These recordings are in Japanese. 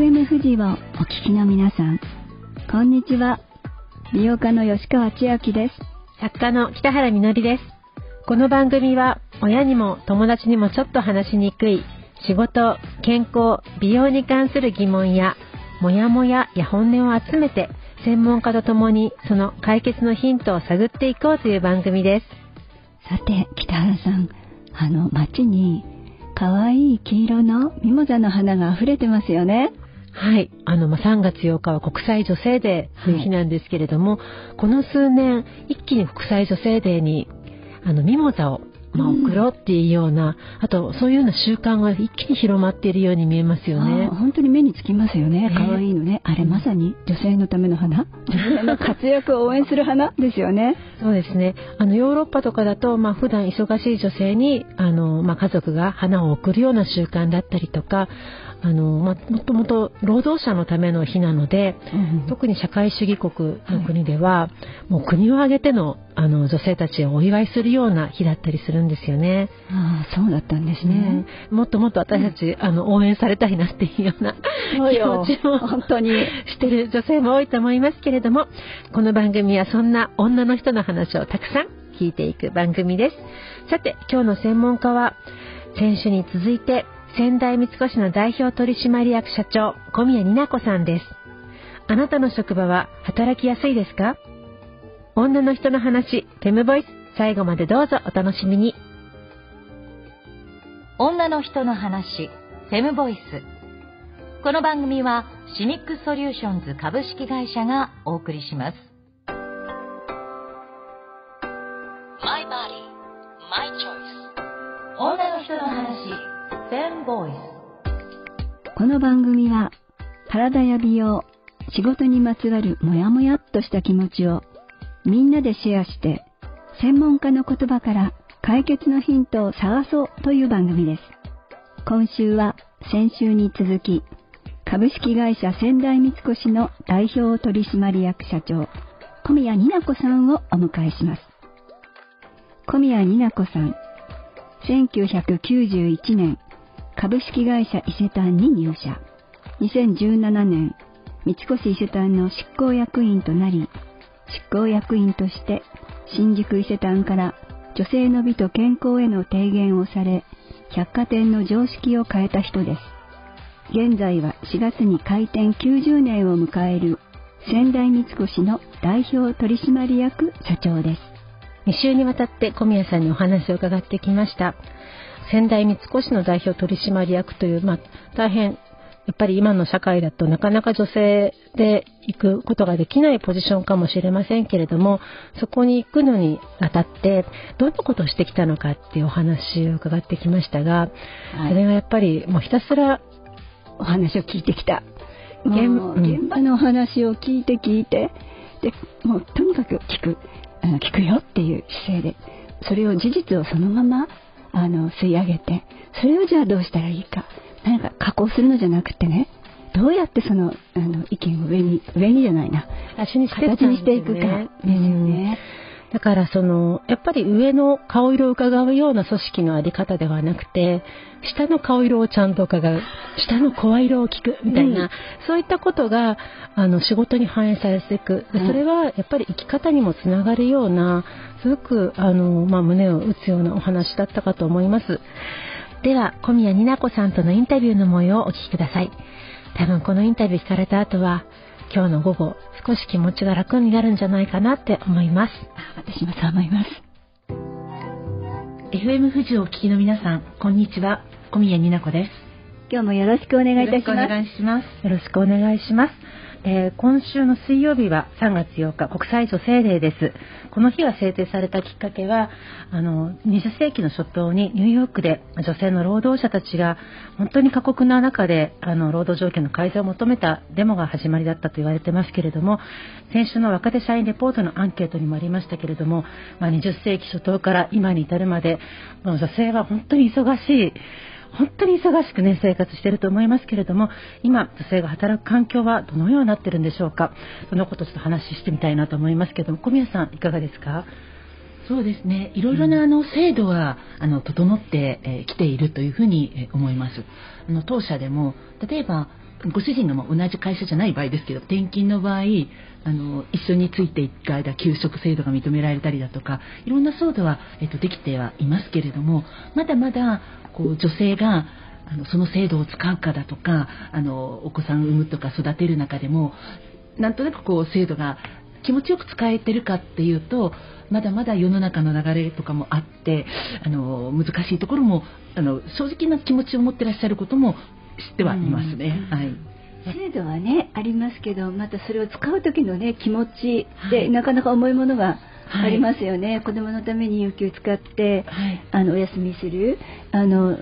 FM 富士をお聞きの皆さん、こんにちは。美容家の吉川千秋です。作家の北原みのりです。この番組は親にも友達にもちょっと話しにくい仕事、健康、美容に関する疑問やモヤモヤや本音を集めて専門家と共にその解決のヒントを探っていこうという番組です。さて、北原さん、あの街に可愛い黄色のミモザの花が溢れてますよね。はい。あの、まあ、3月8日は国際女性デーという日なんですけれども、はい、この数年、一気に国際女性デーに、あの、ミモザをまあ、送ろうっていうような、うん、あとそういうような習慣が一気に広まっているように見えますよね。本当に目につきますよね。可愛いのね。あれまさに女性のための花女性の活躍を応援する花ですよね。そうですね。あの、ヨーロッパとかだと、まあ、普段忙しい女性に、あの、まあ、家族が花を贈るような習慣だったりとか、あの、まあ、もともと労働者のための日なので、うん、特に社会主義国の国では、はい、もう国を挙げてのあの女性たちをお祝いするような日だったりするんですよね。ああ、そうだったんですね。うん、もっともっと私たち、うん、あの応援されたいなっていうような気持ちも本当にしてる女性も多いと思いますけれども、この番組はそんな女の人の話をたくさん聞いていく番組です。さて、今日の専門家は先週に続いて仙台三越の代表取締役社長小宮にな子さんです。あなたの職場は働きやすいですか？女の人の話、フェムボイス、最後までどうぞお楽しみに。女の人の話、フェムボイス。この番組はシミックソリューションズ株式会社がお送りします。My body, my choice. 女の人の話、フェムボイス。この番組は体や美容、仕事にまつわるモヤモヤっとした気持ちをみんなでシェアして専門家の言葉から解決のヒントを探そうという番組です。今週は先週に続き株式会社仙台三越の代表取締役社長小宮にな子さんをお迎えします。小宮にな子さん、1991年株式会社伊勢丹に入社。2017年、三越伊勢丹の執行役員となり、執行役員として新宿伊勢丹から女性の美と健康への提言をされ、百貨店の常識を変えた人です。現在は4月に開店90年を迎える仙台三越の代表取締役社長です。2週にわたって小宮さんにお話を伺ってきました。仙台三越の代表取締役という、まあ、大変やっぱり今の社会だとなかなか女性で行くことができないポジションかもしれませんけれども、そこに行くのにあたって、どんなことをしてきたのかっていうお話を伺ってきましたが、はい、それがやっぱりもうひたすらお話を聞いてきた。現現場のお話を聞いて聞いて、で、もうとにかく聞く、あの聞くよっていう姿勢で、それを事実をそのままあの吸い上げて、それをじゃあどうしたらいいか。何か加工するのじゃなくてね、どうやってそのあの意見を上に、上にじゃないな、形にしていくか。ですよね。だからその、やっぱり上の顔色を伺うような組織のあり方ではなくて、下の顔色をちゃんと伺う、下の声色を聞くみたいな、うん、そういったことが、あの、仕事に反映されていく。でそれはやっぱり生き方にもつながるような、すごく、あの、まあ、胸を打つようなお話だったかと思います。では、小宮にな子さんとのインタビューの模様をお聞きください。多分このインタビュー聞かれた後は、今日の午後、少し気持ちが楽になるんじゃないかなって思います。私もそう思います。FM 富士をお聞きの皆さん、こんにちは。小宮にな子です。今日もよろしくお願いいたします。よろしくお願いします。よろしくお願いします。えー、今週の水曜日は3月8日国際女性デーです。この日が制定されたきっかけは、あの、20世紀の初頭にニューヨークで女性の労働者たちが本当に過酷な中で、あの、労働条件の改善を求めたデモが始まりだったと言われてますけれども、先週の若手社員レポートのアンケートにもありましたけれども、まあ、20世紀初頭から今に至るまで、女性は本当に忙しい、本当に忙しくね、生活していると思いますけれども、今、女性が働く環境はどのようになっているんでしょうか。そのことちょっと話してみたいなと思いますけれども、小宮さん、いかがですか？そうですね。いろいろなあの制度は、あの整ってき、えー、ているというふうに、えー、思います。あの当社でも例えばご主人がま同じ会社じゃない場合ですけど転勤の場合あの一緒についていく間給食制度が認められたりだとかいろんな制度は、えっと、できてはいますけれどもまだまだこう女性があのその制度を使うかだとかあのお子さんを産むとか育てる中でもなんとなくこう制度が気持ちよく使えてるかっていうとまだまだ世の中の流れとかもあってあの難しいところもあの正直な気持ちを持ってらっしゃることも知ってはいますね。はい。制度はねありますけどまたそれを使う時のね気持ちで、はい、なかなか重いものがありますよね、はい、子供のために有給使って、はい、あのお休みする。あの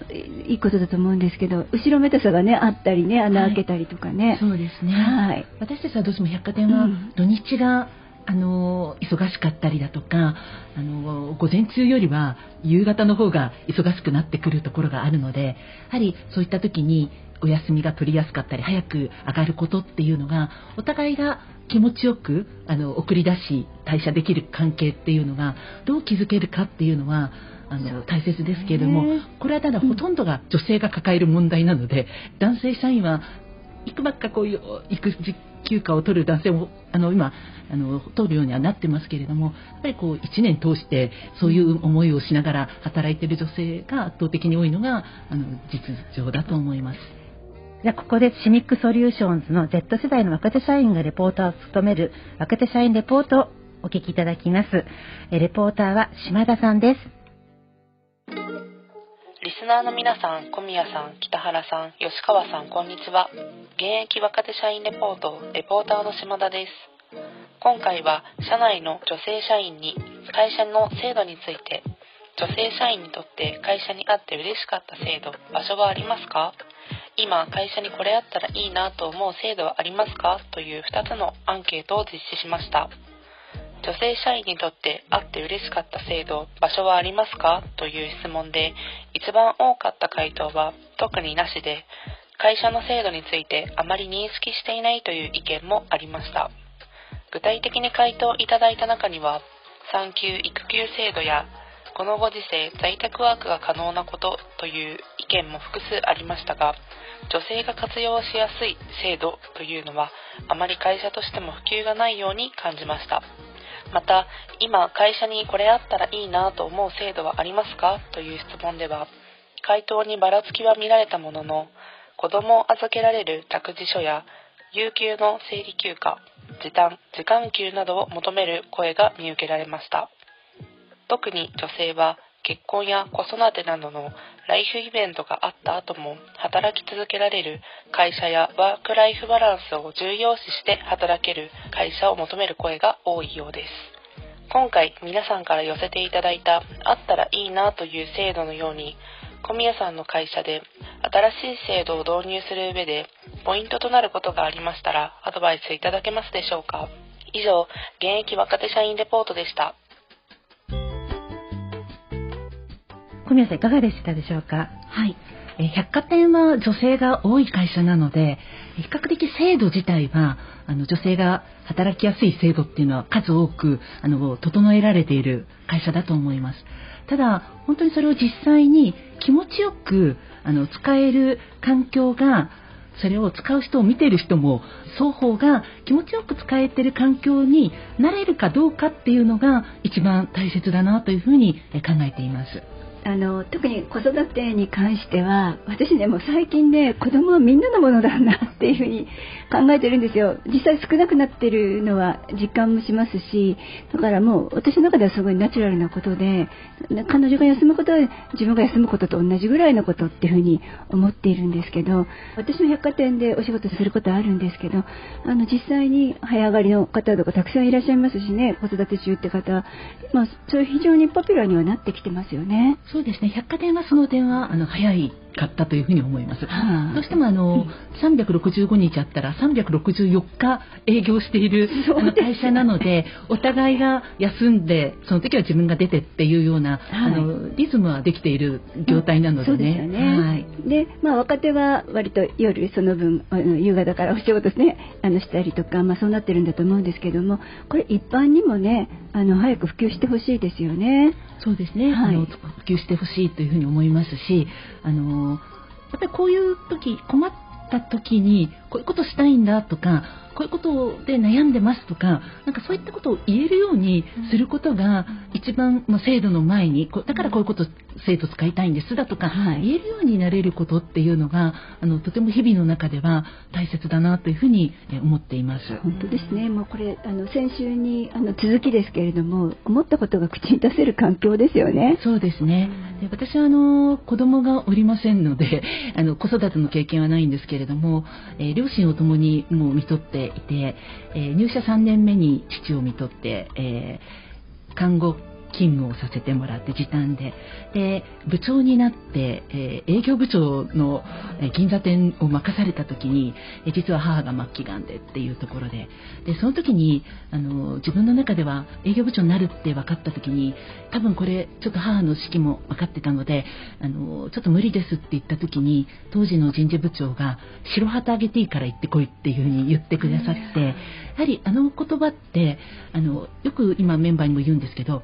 いいことだと思うんですけど後ろめたさがねあったりね穴開けたりとかね、はい、そうですね、はい、私たちはどうしても百貨店は土日が、あの忙しかったりだとかあの午前中よりは夕方の方が忙しくなってくるところがあるのでやはりそういった時にお休みが取りやすかったり早く上がることっていうのがお互いが気持ちよくあの送り出し代謝できる関係っていうのがどう築けるかっていうのはあの大切ですけれどもこれはただほとんどが女性が抱える問題なので、男性社員はいくばっかこういう育児休暇を取る男性もあの今あの取るようにはなってますけれどもやっぱりこう1年通してそういう思いをしながら働いている女性が圧倒的に多いのがあの実情だと思います。じゃあここでシミックソリューションズの Z 世代の若手社員がレポーターを務める若手社員レポートをお聞きいただきます。レポーターは島田さんです。リスナーの皆さん、小宮さん、北原さん、吉川さん、こんにちは。現役若手社員レポート、レポーターの島田です。今回は、社内の女性社員に会社の制度について、女性社員にとって会社にあって嬉しかった制度、場所はありますか？今会社にこれあったらいいなと思う制度はありますか？という2つのアンケートを実施しました。女性社員にとってあって嬉しかった制度場所はありますか？という質問で一番多かった回答は特になしで会社の制度についてあまり認識していないという意見もありました。具体的に回答いただいた中には産休育休制度やこのご時世在宅ワークが可能なことという見も複数ありましたが女性が活用しやすい制度というのはあまり会社としても普及がないように感じました。また今会社にこれあったらいいなと思う制度はありますか？という質問では回答にばらつきは見られたものの子供を預けられる託児所や有給の生理休暇時短時間給などを求める声が見受けられました。特に女性は結婚や子育てなどのライフイベントがあった後も働き続けられる会社やワークライフバランスを重要視して働ける会社を求める声が多いようです。今回皆さんから寄せていただいたあったらいいなという制度のように小宮さんの会社で新しい制度を導入する上でポイントとなることがありましたらアドバイスいただけますでしょうか以上現役若手社員レポートでした小宮さんいかがでしたでしょうか？はい。百貨店は女性が多い会社なので比較的制度自体はあの女性が働きやすい制度っていうのは数多くあの整えられている会社だと思います。ただ本当にそれを実際に気持ちよくあの使える環境がそれを使う人を見てる人も双方が気持ちよく使えてる環境になれるかどうかっていうのが一番大切だなというふうに考えています。あの特に子育てに関しては私ねもう最近ね子供はみんなのものだなっていうふうに考えてるんですよ実際少なくなってるのは実感もしますしだからもう私の中ではすごいナチュラルなことで彼女が休むことは自分が休むことと同じぐらいのことっていうふうに思っているんですけど私も百貨店でお仕事することあるんですけどあの実際に早上がりの方とかたくさんいらっしゃいますしね子育て中って方、まあ、それ非常にポピュラーにはなってきてますよね。そうですね。百貨店はその点はあの早い。かったというふうに思います。はあ、どうしてもあの、うん、365日あったら364日営業しているあの会社なので、お互いが休んでその時は自分が出てっていうような、はい、あのリズムはできている業態なのでね。うん、ねはい、で、まあ若手は割と夜その分夕方からお仕事ですねあのしたりとか、まあそうなってるんだと思うんですけども、これ一般にもねあの早く普及してほしいですよね。そうですね。はい、あの普及してほしいというふうに思いますし、あのやっぱりこういう時困った時にこういうことしたいんだとかこういうことで悩んでますとかなんかそういったことを言えるようにすることが一番、まあ、制度の前にだからこういうこと生徒使いたいんですだとか、はい、言えるようになれることっていうのがあのとても日々の中では大切だなというふうに思っています。本当ですね。もうこれあの先週にあの続きですけれども思ったことが口に出せる環境ですよね。そうですね。で私はあの子供がおりませんのであの子育ての経験はないんですけれども、えー、両親を共にもう見とっていて、えー、入社3年目に父をみとって、えー、看護勤務をさせてもらって時短で。で部長になって、えー、営業部長の、え銀座店を任された時に、え実は母が末期がんでっていうところで。でその時にあの自分の中では営業部長になるって分かった時に多分これちょっと母の指揮も分かってたのであのちょっと無理ですって言った時に当時の人事部長が白旗あげていいから行ってこいっていうふうに言ってくださってやはりあの言葉ってあのよく今メンバーにも言うんですけど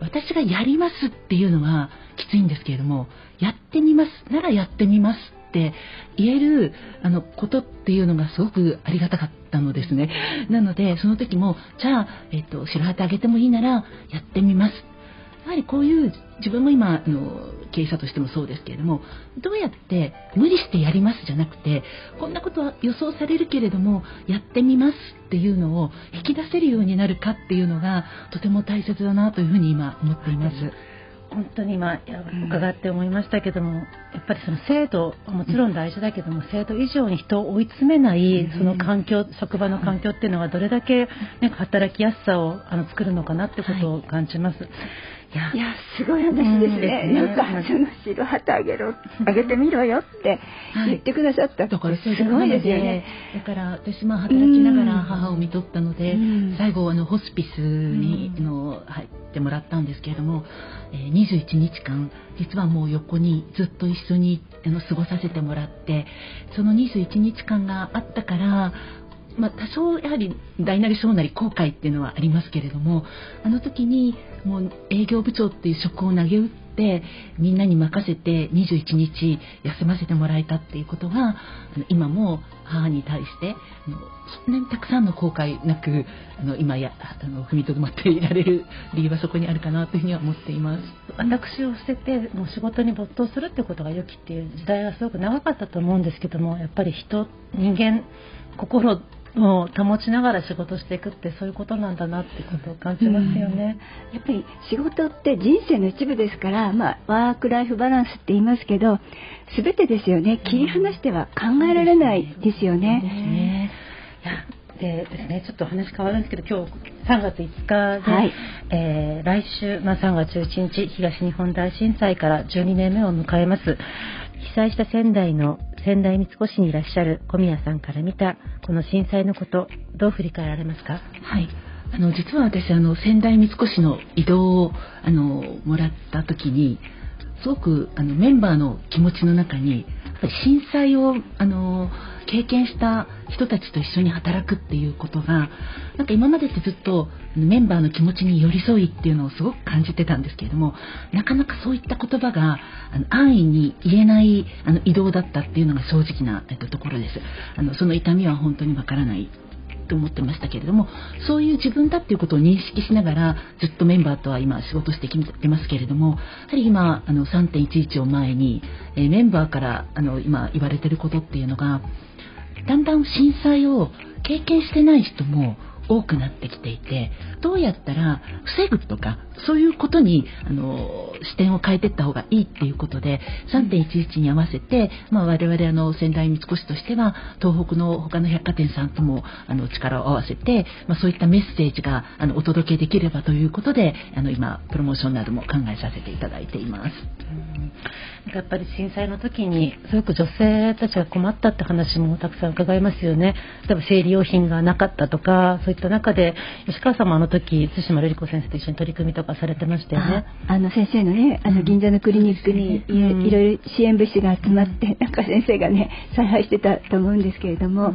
私がやりますっていうのはきついんですけれどもやってみますならやってみますって言えるあのことっていうのがすごくありがたかったのですね。なのでその時もじゃあ、えっと、白旗あげてもいいならやってみますやはりこういう自分も今あの経営者としてもそうですけれどもどうやって無理してやりますじゃなくてこんなことは予想されるけれどもやってみますっていうのを引き出せるようになるかっていうのがとても大切だなというふうに今思っています。本当に今伺って思いましたけども、やっぱりその制度もちろん大事だけども、制度以上に人を追い詰めないその環境、職場の環境っていうのがどれだけ、ね、働きやすさをあの作るのかなってことを感じます。はいいやすごい話ですね。なんかその白旗あげろあげてみろよって言ってくださった。だからすごいですよね。だから私も働きながら母を見とったので、最後あのホスピスにの入ってもらったんですけれども、えー、21日間実はもう横にずっと一緒にあの過ごさせてもらって、その21日間があったからまあ、多少やはり大なり小なり後悔っていうのはありますけれどもあの時にもう営業部長っていう職を投げ打ってみんなに任せて21日休ませてもらえたっていうことが今も母に対してあのそんなにたくさんの後悔なくあの今やあの踏みとどまっていられる理由はそこにあるかなというふうには思っています。私を捨ててもう仕事に没頭するってことが良きっていう時代はすごく長かったと思うんですけどもやっぱり人人間心を保ちながら仕事していくってそういうことなんだなってことを感じますよね、うん、やっぱり仕事って人生の一部ですから、まあ、ワークライフバランスって言いますけど全てですよね。切り離しては考えられないですよね。うん、ね。でですね、ちょっと話変わるんですけど今日3月5日で、はい、えー、来週、まあ、3月11日東日本大震災から12年目を迎えます被災した仙台の仙台三越にいらっしゃる小宮さんから見たこの震災のことどう振り返られますか？はい。あの実は私あの仙台三越の移動をあのもらった時にすごくあのメンバーの気持ちの中に震災をあの経験した人たちと一緒に働くっていうことがなんか今までってずっとメンバーの気持ちに寄り添いっていうのをすごく感じてたんですけれどもなかなかそういった言葉があの安易に言えないあの移動だったっていうのが正直な、えっと、ところです。あのその痛みは本当にわからない。と思ってましたけれど。もそういう自分だっていうことを認識しながらずっとメンバーとは今仕事してきてますけれどもやはり今あの3.11を前に、えー、メンバーからあの今言われてることっていうのがだんだん震災を経験してない人も多くなってきていてどうやったら防ぐとかそういうことにあの視点を変えていった方がいいっていうことで3.11に合わせて、まあ、我々あの仙台三越としては東北の他の百貨店さんともあの力を合わせて、まあ、そういったメッセージがあのお届けできればということであの今プロモーションなども考えさせていただいています。やっぱり震災の時にすごく女性たちが困ったって話もたくさん伺いますよね。例えば生理用品がなかったとかそういった中で吉川さんもあの時対馬瑠璃子先生と一緒に取り組みとかされてましたよね。あの先生のね、あの銀座のクリニックにいろいろ支援物資が集まって、なんか先生がね、采配してたと思うんですけれども、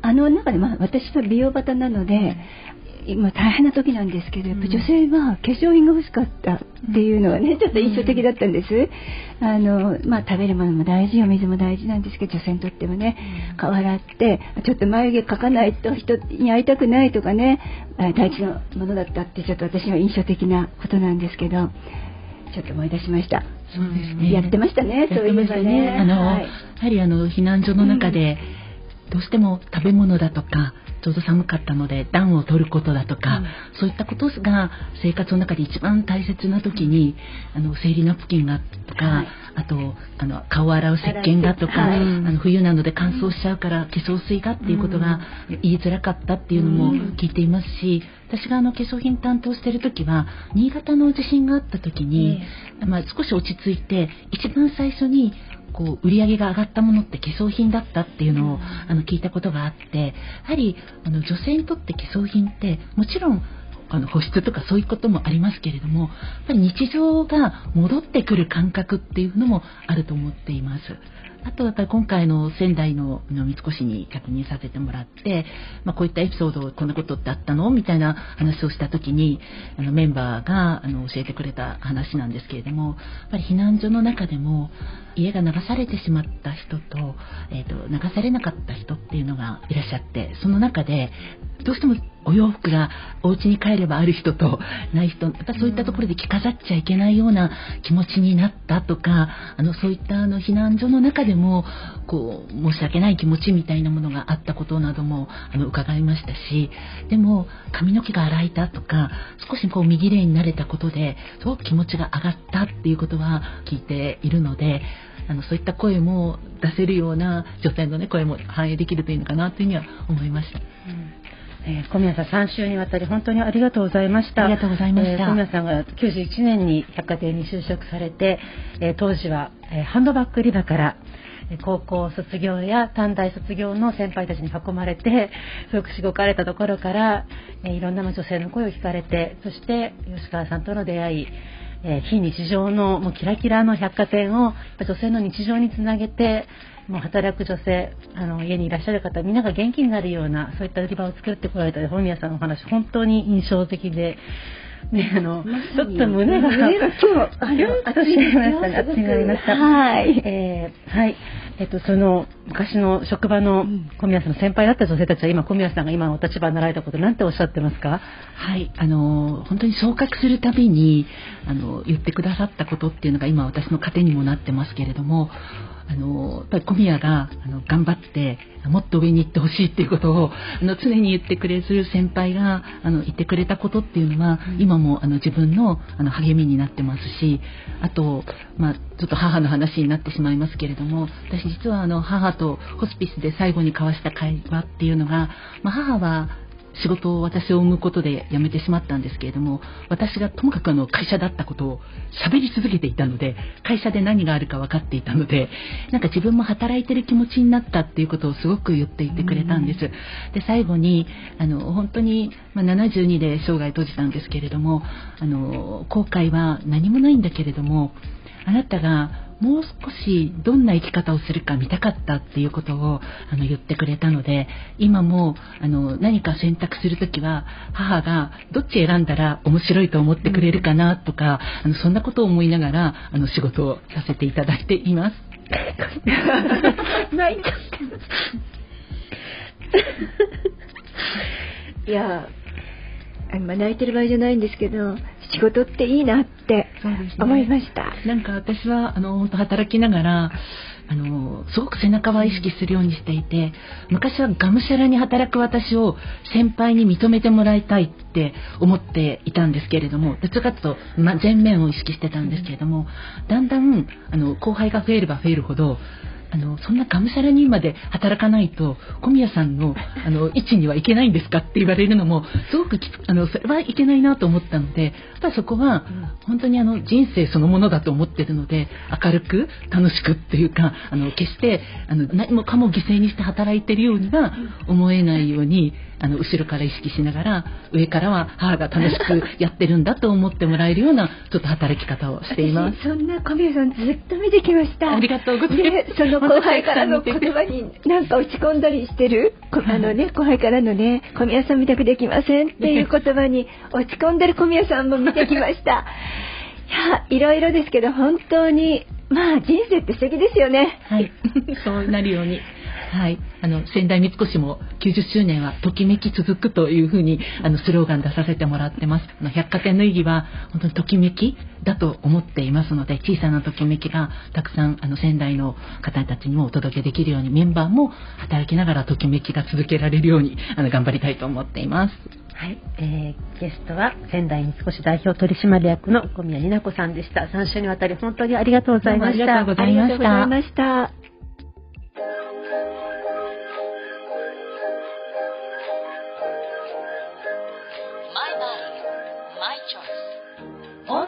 あの中で、まあ、私は美容バタなので、今大変な時なんですけど、やっぱ女性は化粧品が欲しかったっていうのはね、ちょっと印象的だったんです。あの、まあ、食べるものも大事、お水も大事なんですけど、女性にとってはね、顔洗って、ちょっと眉毛描かないと人に会いたくないとかね、大事なものだったって、ちょっと私は印象的なことなんですけど、ちょっと思い出しました。そうですね。やってましたね、そういうのね。あの、はい、やはりあの避難所の中で、どうしても食べ物だとかちょうど寒かったので暖を取ることだとか、うん、そういったことが生活の中で一番大切な時にあの生理ナプキンがとか、はい、あとあの顔を洗う石鹸がとか、はい、あの冬なので乾燥しちゃうから化粧水がっていうことが言いづらかったっていうのも聞いていますし、私があの化粧品担当してる時は新潟の地震があった時に、まあ、少し落ち着いて一番最初にこう売り上げが上がったものって化粧品だったっていうのを、あの聞いたことがあってやはりあの女性にとって化粧品ってもちろんあの保湿とかそういうこともありますけれどもやっぱり日常が戻ってくる感覚っていうのもあると思っています。あとやっぱり今回の仙台の三越に確認させてもらって、まあ、こういったエピソードこんなことってあったのみたいな話をした時にあのメンバーがあの教えてくれた話なんですけれどもやっぱり避難所の中でも家が流されてしまった人と,、えーと、流されなかった人っていうのがいらっしゃってその中でどうしてもお洋服がお家に帰ればある人とない人やっぱそういったところで着飾っちゃいけないような気持ちになったとかあのそういったあの避難所の中でもこう申し訳ない気持ちみたいなものがあったことなどもあの伺いましたしでも髪の毛が洗えたとか少しこう右霊になれたことですごく気持ちが上がったっていうことは聞いているのであのそういった声も出せるような女性の、ね、声も反映できるといいのかなというふうには思いました。うんえー、小宮さん3週にわたり本当にありがとうございました。ありがとうございました。えー、小宮さんが91年に百貨店に就職されて、えー、当時は、えハンドバッグ売り場から高校卒業や短大卒業の先輩たちに囲まれて すごくしごかれたところから、えいろんな女性の声を聞かれてそして吉川さんとの出会いえー、非日常のもうキラキラの百貨店を女性の日常につなげてもう働く女性あの家にいらっしゃる方みんなが元気になるようなそういった売り場を作ってこられた本宮さんのお話本当に印象的で。ね、あの、ちょっと胸が、胸が今日、あの、熱くなりましたね。熱くなりました。はい。えー、はい。えっと、その昔の職場の小宮さんの先輩だった女性たちは今小宮さんが今のお立場になられたことなんておっしゃってますか？はいあの本当に昇格するたびにあの言ってくださったことっていうのが今私の糧にもなってますけれどもあのやっぱり小宮があの頑張ってもっと上に行ってほしいっていうことをあの常に言ってくれる先輩があの言ってくれたことっていうのは、うん、今もあの自分のあの励みになってますしあと、まあ、ちょっと母の話になってしまいますけれども私実はあの母とホスピスで最後に交わした会話っていうのが、まあ、母は仕事を私を産むことで辞めてしまったんですけれども私がともかくあの会社だったことを喋り続けていたので会社で何があるか分かっていたのでなんか自分も働いてる気持ちになったっていうことをすごく言っていてくれたんです。で最後にあの本当に、まあ、72で生涯閉じたんですけれどもあの後悔は何もないんだけれどもあなたがもう少しどんな生き方をするか見たかったっていうことをあの言ってくれたので今もあの何か選択する時は母がどっち選んだら面白いと思ってくれるかなとか、あのそんなことを思いながらあの仕事をさせていただいています。泣いちゃって いやあの泣いてる場合じゃないんですけど仕事っていいなって思いました。ね、なんか私はあの働きながらあのすごく背中は意識するようにしていて昔はがむしゃらに働く私を先輩に認めてもらいたいって思っていたんですけれどもどちらかというと、ま、前面を意識してたんですけれどもだんだんあの後輩が増えれば増えるほどあのそんながむしゃらにまで働かないと小宮さんのあの位置にはいけないんですかって言われるのもすごくきあのそれはいけないなと思ったのでただそこは本当にあの人生そのものだと思ってるので明るく楽しくっていうかあの決してあの何もかも犠牲にして働いてるようには思えないようにあの後ろから意識しながら上からは母が楽しくやってるんだと思ってもらえるようなちょっと働き方をしています。そんな小宮さんずっと見てきました。ありがとうございます。そのの後輩からの言葉になんか落ち込んだりしてる？あのね後輩からのね小宮さん見たくできませんっていう言葉に落ち込んでる小宮さんも見てきました。いやいろいろですけど本当にまあ人生って素敵ですよね。はい。そうなるように。はい、あの仙台三越も90周年はときめき続くというふうにあのスローガン出させてもらってます。あの百貨店の意義は本当にときめきだと思っていますので、小さなときめきがたくさんあの仙台の方たちにもお届けできるようにメンバーも働きながらときめきが続けられるようにあの頑張りたいと思っています。はい、えー、ゲストは仙台三越代表取締役の小宮里奈子さんでした。3週にわたり本当にありがとうございました。ありがとうございました。3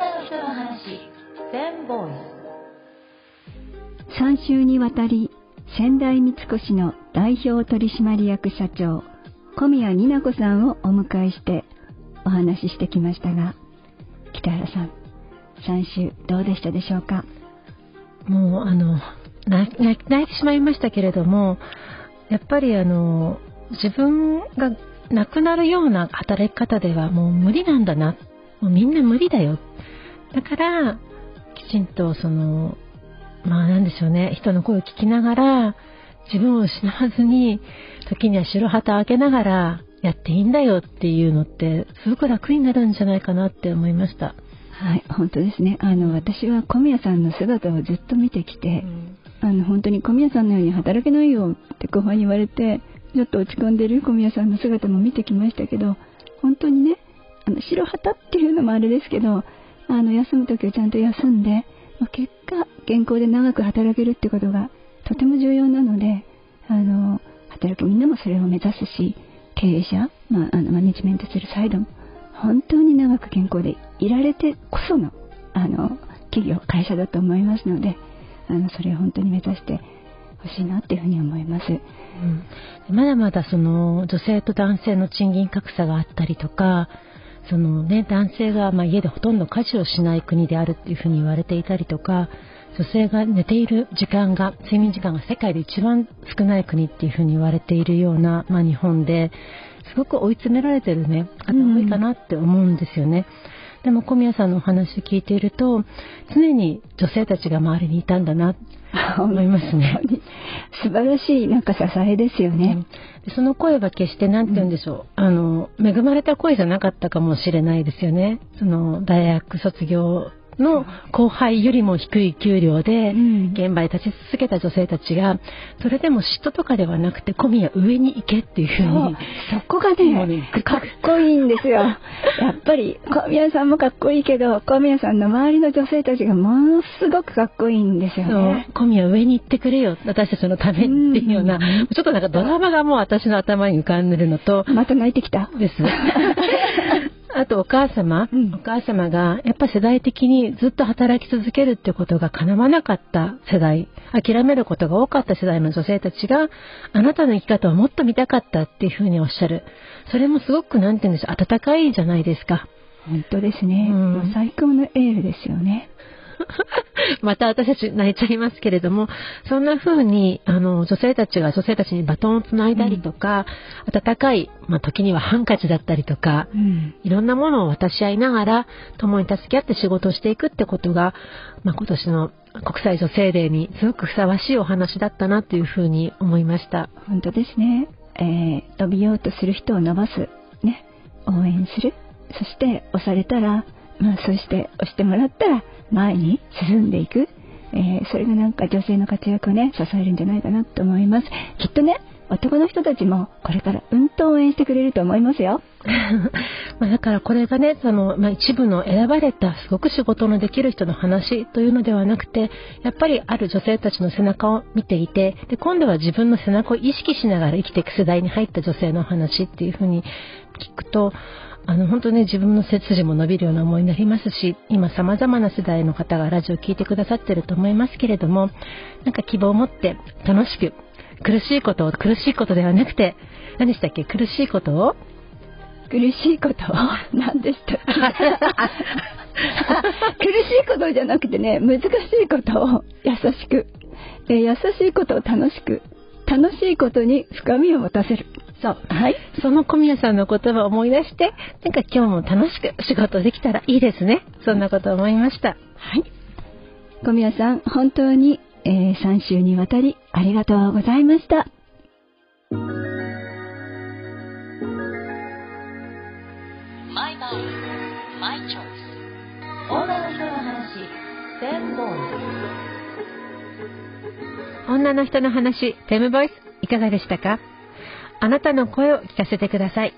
週にわたり仙台三越の代表取締役社長小宮にな子さんをお迎えしてお話ししてきましたが北原さん3週どうでしたでしょうか？もうあの泣いてしまいましたけれどもやっぱりあの自分が亡くなるような働き方ではもう無理なんだな。もうみんな無理だよだからきちんとそのまあなんでしょうね、人の声を聞きながら、自分を失わずに、時には白旗を開けながら、やっていいんだよっていうのって、すごく楽になるんじゃないかなって思いました。はい、本当ですね。あの、私は小宮さんの姿をずっと見てきて、うん、あの、本当に小宮さんのように働けないよって後輩に言われて、ちょっと落ち込んでる小宮さんの姿も見てきましたけど、本当にね、あの、白旗っていうのもあれですけど、あの、休む時はちゃんと休んで、まあ、結果健康で長く働けるってことがとても重要なのであの働くみんなもそれを目指すし経営者、まあ、あのマネジメントするサイドも本当に長く健康でいられてこそのあの企業会社だと思いますのであのそれを本当に目指してほしいなっていうふうに思います、うん、まだまだその女性と男性の賃金格差があったりとかそのね、男性がま家でほとんど家事をしない国であるっていうふうに言われていたりとか、女性が寝ている時間が、睡眠時間が世界で一番少ない国っていうふうに言われているような、まあ、日本で、すごく追い詰められてるね、方多いかなって思うんですよね。うん、でも小宮さんのお話を聞いていると、常に女性たちが周りにいたんだな思いますね。素晴らしいなんか支えですよね。うん、その声は決して何て言うんでしょう、うん、あの恵まれた声じゃなかったかもしれないですよね。その大学卒業の後輩よりも低い給料で現場に立ち続けた女性たちがそれでも嫉妬とかではなくて小宮上に行けっていうふうにそこがねねかっこいいんですよ。やっぱり小宮さんもかっこいいけど小宮さんの周りの女性たちがものすごくかっこいいんですよね。小宮上に行ってくれよ。私たちのためっていうような、ちょっとなんかドラマがもう私の頭に浮かんでるのとまた泣いてきた。です あとお母様、うん、お母様がやっぱ世代的にずっと働き続けるってことが叶わなかった世代、諦めることが多かった世代の女性たちが、あなたの生き方をもっと見たかったっていうふうにおっしゃる。それもすごくなんて言うんでしょう、温かいじゃないですか。本当ですね。うん、最高のエールですよね。また私たち泣いちゃいますけれども、そんな風に、あの、女性たちが女性たちにバトンをつないだりとか、うん、温かい、まあ、時にはハンカチだったりとか、うん、いろんなものを渡し合いながら、共に助け合って仕事をしていくってことが、まあ、今年の国際女性デーにすごくふさわしいお話だったなというふうに思いました。本当ですね。えー、伸びようとする人を伸ばす。ね。応援する。そして押されたら、まあ、そして押してもらったら前に進んでいく、えー、それがなんか女性の活躍をね支えるんじゃないかなと思いますきっとね男の人たちもこれからうんと応援してくれると思いますよ。まだからこれがね、その、まあ、一部の選ばれたすごく仕事のできる人の話というのではなくて、やっぱりある女性たちの背中を見ていて、で、今度は自分の背中を意識しながら生きていく世代に入った女性の話っていうふうに聞くと、あの本当ね自分の背筋も伸びるような思いになりますし今様々な世代の方がラジオを聴いてくださってると思いますけれどもなんか希望を持って楽しく苦しいことを苦しいことではなくて何でしたっけ？苦しいことを？苦しいこと？を 何でしたっけ？苦しいことじゃなくてね難しいことを優しく。え、優しいことを楽しく、楽しいことに深みを持たせる。そう。はい。その小宮さんの言葉を思い出して、なんか今日も楽しく仕事できたらいいですね。そんなこと思いました。はい。小宮さん、本当に、えー、3週にわたりありがとうございました。マイバイ、マイチョイス。女の人の話、フェムボイス。女の人の話、フェムボイス、いかがでしたか？あなたの声を聞かせてください。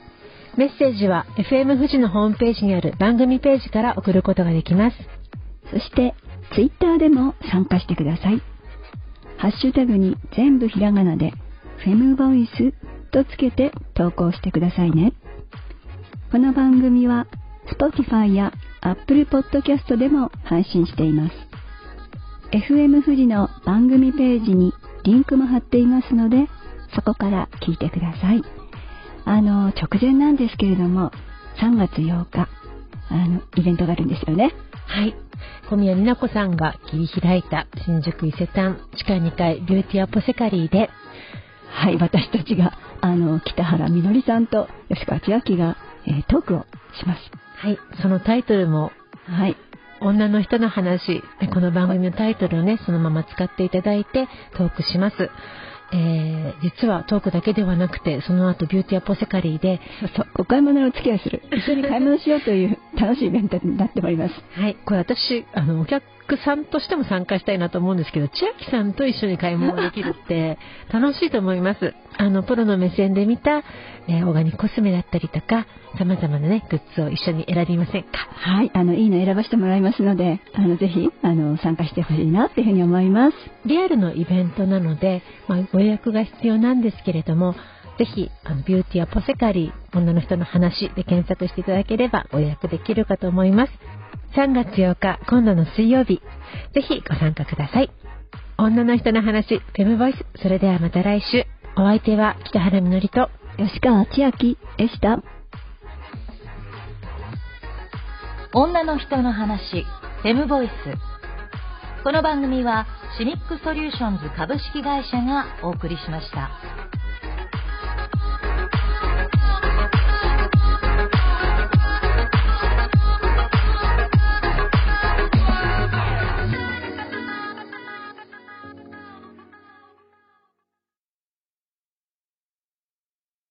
メッセージは FM 富士のホームページにある番組ページから送ることができます。そして、ツイッターでも参加してください。ハッシュタグに全部ひらがなで、フェムボイスとつけて投稿してくださいね。この番組は Spotify や Apple Podcast でも配信しています。FM 富士の番組ページにリンクも貼っていますので、そこから聞いてください。あの、直前なんですけれども、3月8日、あの、イベントがあるんですよね。はい。小宮美奈子さんが切り開いた新宿伊勢丹地下2階ビューティーアポセカリーで、はい、私たちが、あの、北原みのりさんと吉川千秋が、えー、トークをします。はい、そのタイトルも、はい、女の人の話、この番組のタイトルをね、そのまま使っていただいてトークします。えー、実はトークだけではなくて、その後ビューティーアポセカリーで、そうそう、お買い物の付き合いする。一緒に買い物しようという楽しいイベントになっております。はい。これ私、あの、お客さんとしても参加したいなと思うんですけど、千秋さんと一緒に買い物できるって楽しいと思います。あの、プロの目線で見た、えー、オーガニックコスメだったりとか、様々なね、グッズを一緒に選びませんか？はい。あの、いいの選ばせてもらいますので、あの、ぜひ、あの、参加してほしいなっていうふうに思います。リアルのイベントなので、まあ、ご予約が必要なんですけれども、ぜひ、あの、ビューティーアポセカリー、女の人の話で検索していただければご予約できるかと思います。3月8日、今度の水曜日、ぜひご参加ください。女の人の話、フェムボイス。それではまた来週。お相手は北原みのりと吉川千秋でした。女の人の話、フェムボイス。この番組はシミックソリューションズ株式会社がお送りしました。